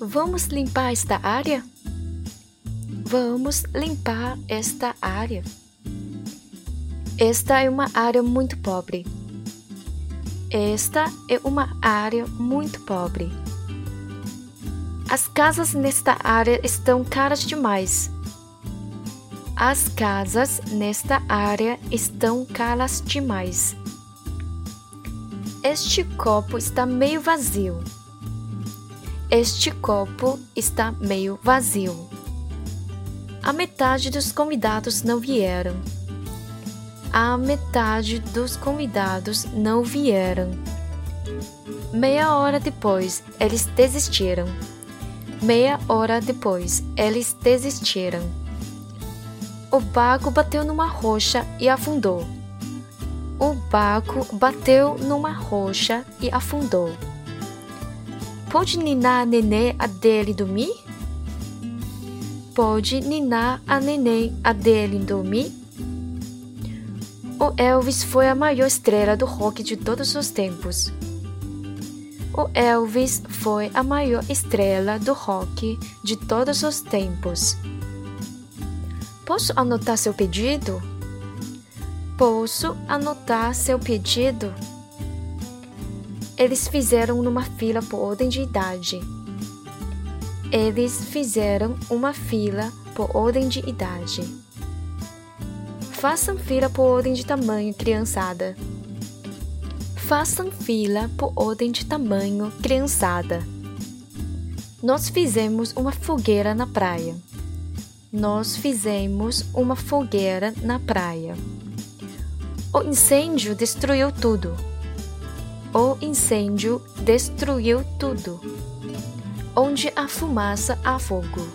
Vamos limpar esta área? Vamos limpar esta área. Esta é uma área muito pobre. Esta é uma área muito pobre. As casas nesta área estão caras demais. As casas nesta área estão caras demais. Este copo está meio vazio. Este copo está meio vazio. A metade dos convidados não vieram. A metade dos convidados não vieram. Meia hora depois, eles desistiram. Meia hora depois, eles desistiram. O barco bateu numa rocha e afundou. O barco bateu numa rocha e afundou. Pode ninar a nenê a dele dormir? Pode ninar a neném a dele dormir? O Elvis foi a maior estrela do rock de todos os tempos. O Elvis foi a maior estrela do rock de todos os tempos. Posso anotar seu pedido? Posso anotar seu pedido? Eles fizeram numa fila por ordem de idade. Eles fizeram uma fila por ordem de idade. Façam fila por ordem de tamanho, criançada. Façam fila por ordem de tamanho, criançada. Nós fizemos uma fogueira na praia. Nós fizemos uma fogueira na praia. O incêndio destruiu tudo. O incêndio destruiu tudo. Onde há fumaça, há fogo.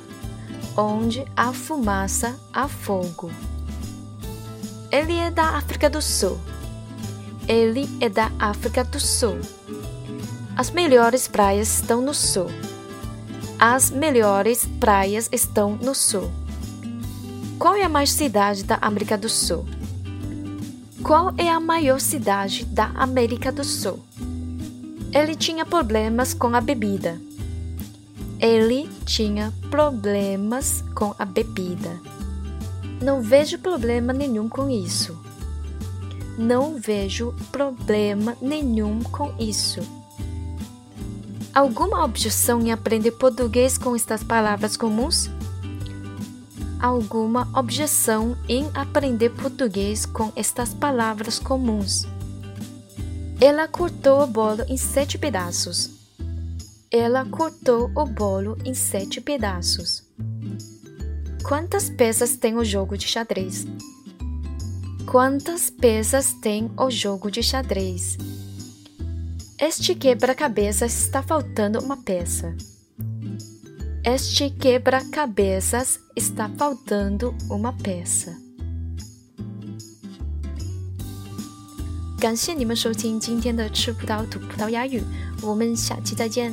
Onde há fumaça, há fogo. Ele é da África do Sul. Ele é da África do Sul. As melhores praias estão no sul. As melhores praias estão no sul. Qual é a maior cidade da América do Sul? Qual é a maior cidade da América do Sul? Ele tinha problemas com a bebida. Ele tinha problemas com a bebida. Não vejo problema nenhum com isso. Não vejo problema nenhum com isso. Alguma objeção em aprender português com estas palavras comuns? Alguma objeção em aprender português com estas palavras comuns. Ela cortou o bolo em sete pedaços. Ela cortou o bolo em sete pedaços. Quantas peças tem o jogo de xadrez? Quantas peças tem o jogo de xadrez? Este quebra-cabeça está faltando uma peça. Este quebra-cabeças está faltando uma peça. 感谢你们收听今天的吃葡萄吐葡萄牙语，我们下期再见。